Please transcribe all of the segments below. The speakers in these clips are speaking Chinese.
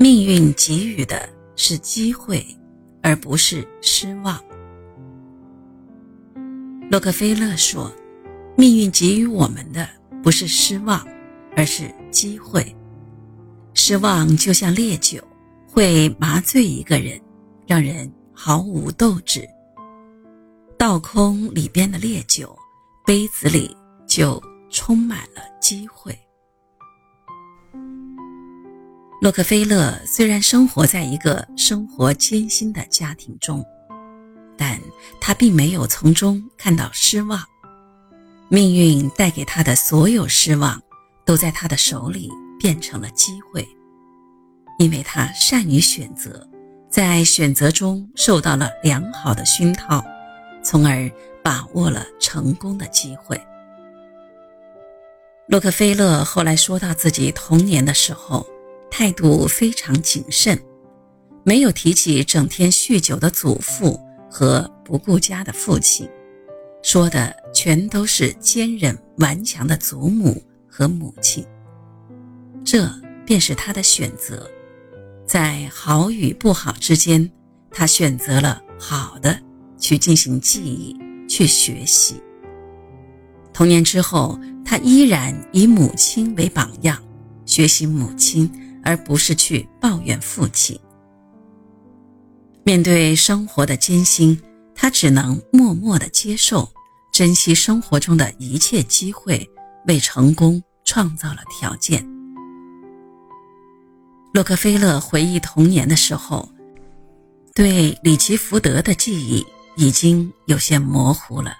命运给予的是机会，而不是失望。洛克菲勒说：“命运给予我们的不是失望，而是机会。失望就像烈酒，会麻醉一个人，让人毫无斗志。倒空里边的烈酒，杯子里就充满了机会。”洛克菲勒虽然生活在一个生活艰辛的家庭中，但他并没有从中看到失望。命运带给他的所有失望，都在他的手里变成了机会，因为他善于选择，在选择中受到了良好的熏陶，从而把握了成功的机会。洛克菲勒后来说到自己童年的时候。态度非常谨慎，没有提起整天酗酒的祖父和不顾家的父亲，说的全都是坚韧顽强的祖母和母亲。这便是他的选择，在好与不好之间，他选择了好的去进行记忆、去学习。童年之后，他依然以母亲为榜样，学习母亲。而不是去抱怨父亲。面对生活的艰辛，他只能默默的接受，珍惜生活中的一切机会，为成功创造了条件。洛克菲勒回忆童年的时候，对里奇福德的记忆已经有些模糊了，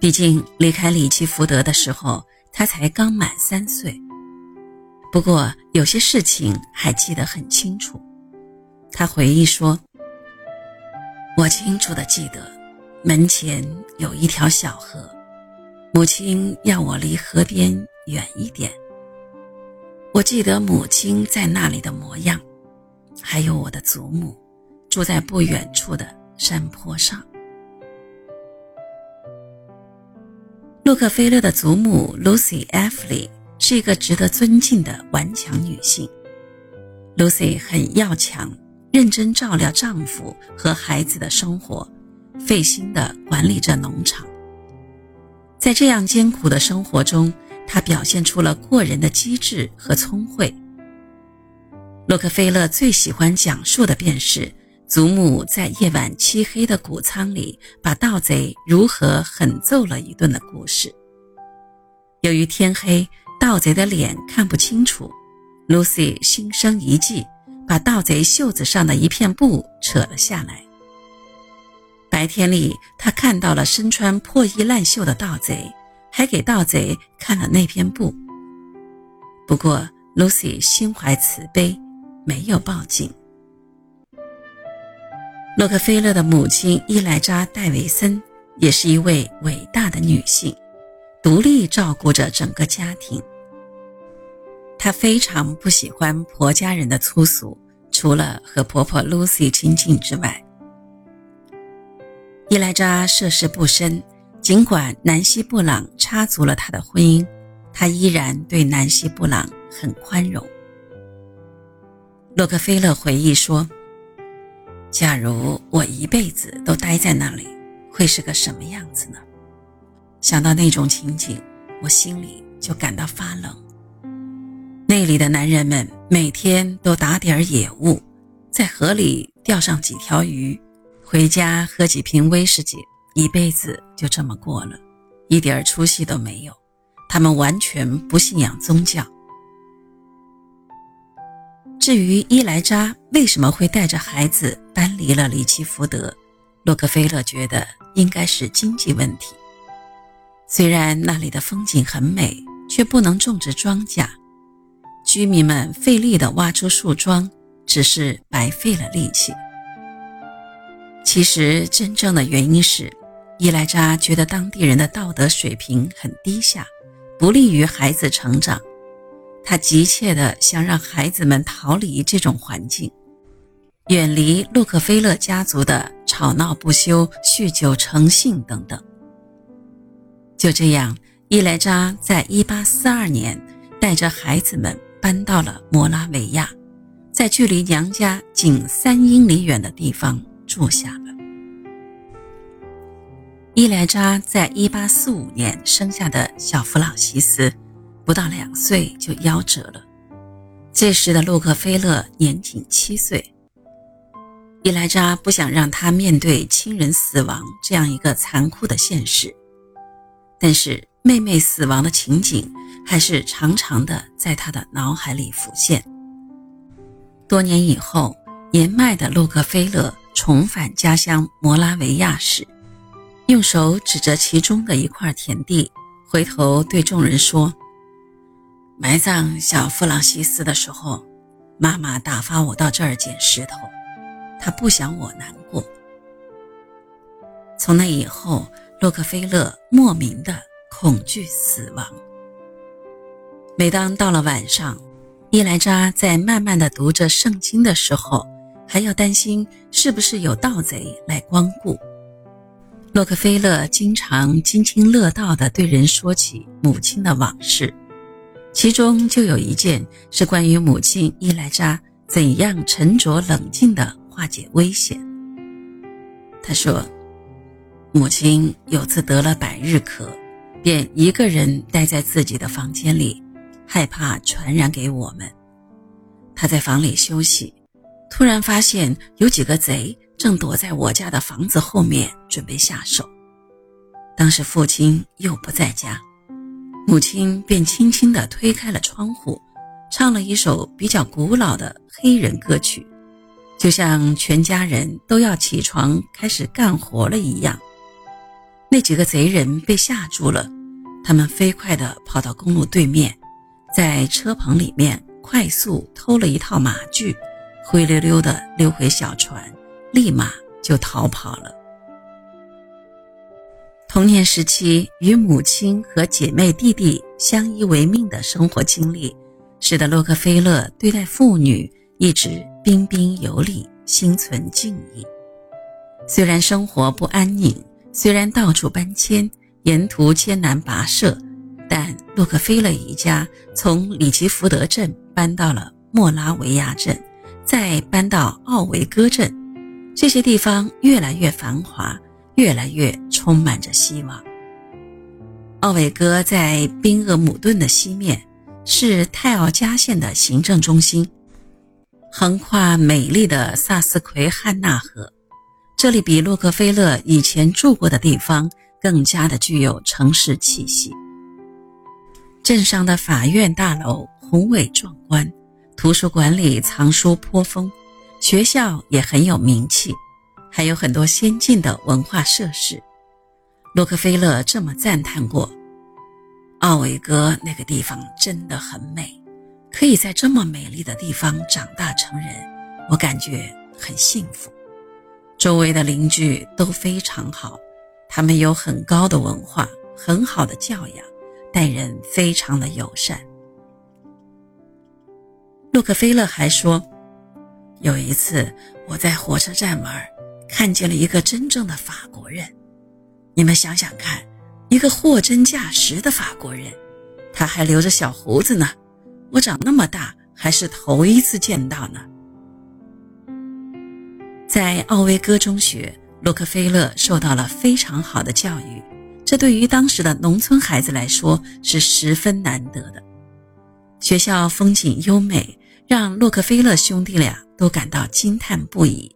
毕竟离开里奇福德的时候，他才刚满三岁。不过有些事情还记得很清楚，他回忆说：“我清楚的记得，门前有一条小河，母亲要我离河边远一点。我记得母亲在那里的模样，还有我的祖母住在不远处的山坡上。”洛克菲勒的祖母 Lucy Effley。是一个值得尊敬的顽强女性，Lucy 很要强，认真照料丈夫和孩子的生活，费心地管理着农场。在这样艰苦的生活中，她表现出了过人的机智和聪慧。洛克菲勒最喜欢讲述的便是祖母在夜晚漆黑的谷仓里把盗贼如何狠揍了一顿的故事。由于天黑。盗贼的脸看不清楚，Lucy 心生一计，把盗贼袖子上的一片布扯了下来。白天里，他看到了身穿破衣烂袖的盗贼，还给盗贼看了那片布。不过，Lucy 心怀慈悲，没有报警。洛克菲勒的母亲伊莱扎·戴维森也是一位伟大的女性，独立照顾着整个家庭。她非常不喜欢婆家人的粗俗，除了和婆婆 Lucy 亲近之外。伊莱扎涉世不深，尽管南希·布朗插足了她的婚姻，她依然对南希·布朗很宽容。洛克菲勒回忆说：“假如我一辈子都待在那里，会是个什么样子呢？想到那种情景，我心里就感到发冷。”那里的男人们每天都打点野物，在河里钓上几条鱼，回家喝几瓶威士忌，一辈子就这么过了，一点出息都没有。他们完全不信仰宗教。至于伊莱扎为什么会带着孩子搬离了里奇福德，洛克菲勒觉得应该是经济问题。虽然那里的风景很美，却不能种植庄稼。居民们费力地挖出树桩，只是白费了力气。其实，真正的原因是，伊莱扎觉得当地人的道德水平很低下，不利于孩子成长。他急切地想让孩子们逃离这种环境，远离洛克菲勒家族的吵闹不休、酗酒成性等等。就这样，伊莱扎在1842年带着孩子们。搬到了摩拉维亚，在距离娘家仅三英里远的地方住下了。伊莱扎在1845年生下的小弗朗西斯，不到两岁就夭折了。这时的洛克菲勒年仅七岁。伊莱扎不想让他面对亲人死亡这样一个残酷的现实，但是妹妹死亡的情景还是常常的在他的脑海里浮现。多年以后，年迈的洛克菲勒重返家乡摩拉维亚时，用手指着其中的一块田地，回头对众人说：“埋葬小弗朗西斯的时候，妈妈打发我到这儿捡石头。”她不想我难过。从那以后，洛克菲勒莫名的恐惧死亡。每当到了晚上，伊莱扎在慢慢的读着圣经的时候，还要担心是不是有盗贼来光顾。洛克菲勒经常津津乐道地对人说起母亲的往事，其中就有一件是关于母亲伊莱扎怎样沉着冷静的。化解危险。他说：“母亲有次得了百日咳，便一个人待在自己的房间里，害怕传染给我们。他在房里休息，突然发现有几个贼正躲在我家的房子后面，准备下手。当时父亲又不在家，母亲便轻轻地推开了窗户，唱了一首比较古老的黑人歌曲。”就像全家人都要起床开始干活了一样，那几个贼人被吓住了，他们飞快地跑到公路对面，在车棚里面快速偷了一套马具，灰溜溜地溜回小船，立马就逃跑了。童年时期与母亲和姐妹弟弟相依为命的生活经历，使得洛克菲勒对待妇女一直。彬彬有礼，心存敬意。虽然生活不安宁，虽然到处搬迁，沿途艰难跋涉，但洛克菲勒一家从里奇福德镇搬到了莫拉维亚镇，再搬到奥维戈镇，这些地方越来越繁华，越来越充满着希望。奥维戈在宾厄姆顿的西面，是泰奥加县的行政中心。横跨美丽的萨斯奎汉纳河，这里比洛克菲勒以前住过的地方更加的具有城市气息。镇上的法院大楼宏伟壮观，图书馆里藏书颇丰，学校也很有名气，还有很多先进的文化设施。洛克菲勒这么赞叹过：“奥维戈那个地方真的很美。”可以在这么美丽的地方长大成人，我感觉很幸福。周围的邻居都非常好，他们有很高的文化，很好的教养，待人非常的友善。洛克菲勒还说，有一次我在火车站门，看见了一个真正的法国人。你们想想看，一个货真价实的法国人，他还留着小胡子呢。我长那么大还是头一次见到呢。在奥维戈中学，洛克菲勒受到了非常好的教育，这对于当时的农村孩子来说是十分难得的。学校风景优美，让洛克菲勒兄弟俩都感到惊叹不已。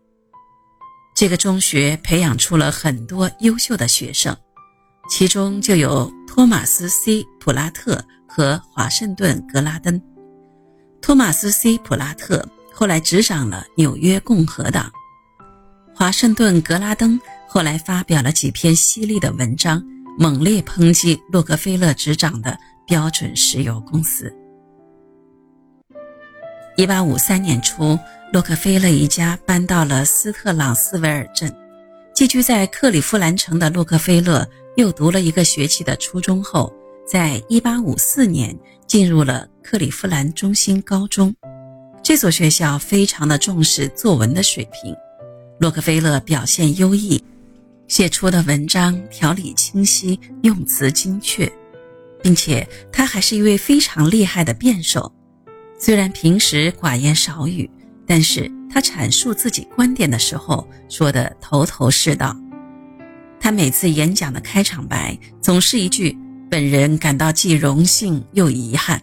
这个中学培养出了很多优秀的学生，其中就有托马斯 ·C· 普拉特。和华盛顿·格拉登，托马斯 ·C· 普拉特后来执掌了纽约共和党，华盛顿·格拉登后来发表了几篇犀利的文章，猛烈抨击洛克菲勒执掌的标准石油公司。一八五三年初，洛克菲勒一家搬到了斯特朗斯维尔镇，寄居在克利夫兰城的洛克菲勒又读了一个学期的初中后。在一八五四年进入了克利夫兰中心高中，这所学校非常的重视作文的水平。洛克菲勒表现优异，写出的文章条理清晰，用词精确，并且他还是一位非常厉害的辩手。虽然平时寡言少语，但是他阐述自己观点的时候说的头头是道。他每次演讲的开场白总是一句：“本人感到既荣幸又遗憾。”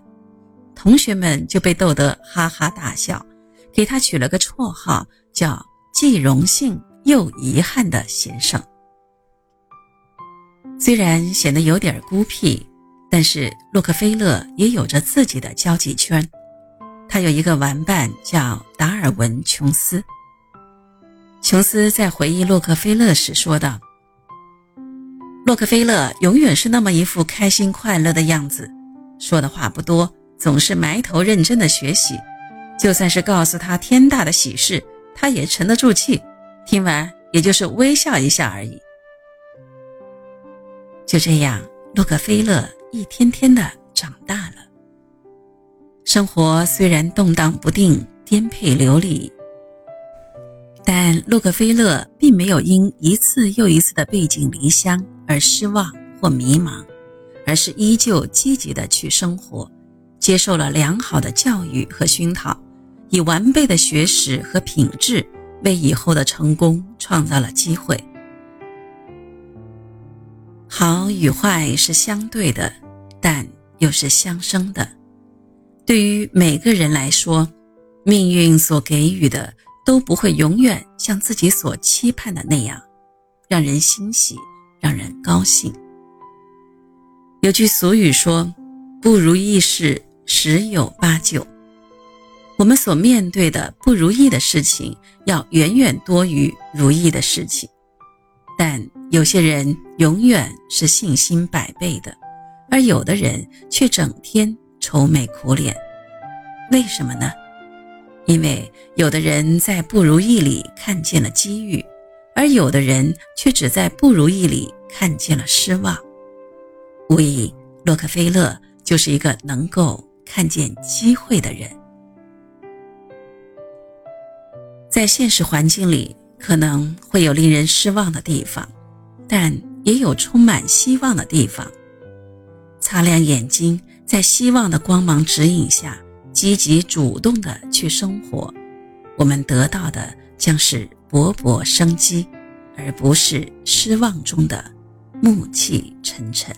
同学们就被逗得哈哈大笑，给他取了个绰号，叫“既荣幸又遗憾的先生”。虽然显得有点孤僻，但是洛克菲勒也有着自己的交际圈。他有一个玩伴叫达尔文·琼斯。琼斯在回忆洛克菲勒时说道：“洛克菲勒永远是那么一副开心快乐的样子，说的话不多，总是埋头认真的学习。就算是告诉他天大的喜事，他也沉得住气，听完也就是微笑一下而已。”就这样，洛克菲勒一天天的长大了。生活虽然动荡不定、颠沛流离，但洛克菲勒并没有因一次又一次的背井离乡而失望或迷茫，而是依旧积极的去生活，接受了良好的教育和熏陶，以完备的学识和品质为以后的成功创造了机会。好与坏是相对的，但又是相生的。对于每个人来说，命运所给予的都不会永远像自己所期盼的那样，让人欣喜，让人高兴。有句俗语说：“不如意事十有八九。”我们所面对的不如意的事情，要远远多于如意的事情。有些人永远是信心百倍的，而有的人却整天。愁眉苦脸，为什么呢？因为有的人在不如意里看见了机遇，而有的人却只在不如意里看见了失望。无疑，洛克菲勒就是一个能够看见机会的人。在现实环境里，可能会有令人失望的地方，但也有充满希望的地方。擦亮眼睛。在希望的光芒指引下，积极主动地去生活，我们得到的将是勃勃生机，而不是失望中的暮气沉沉。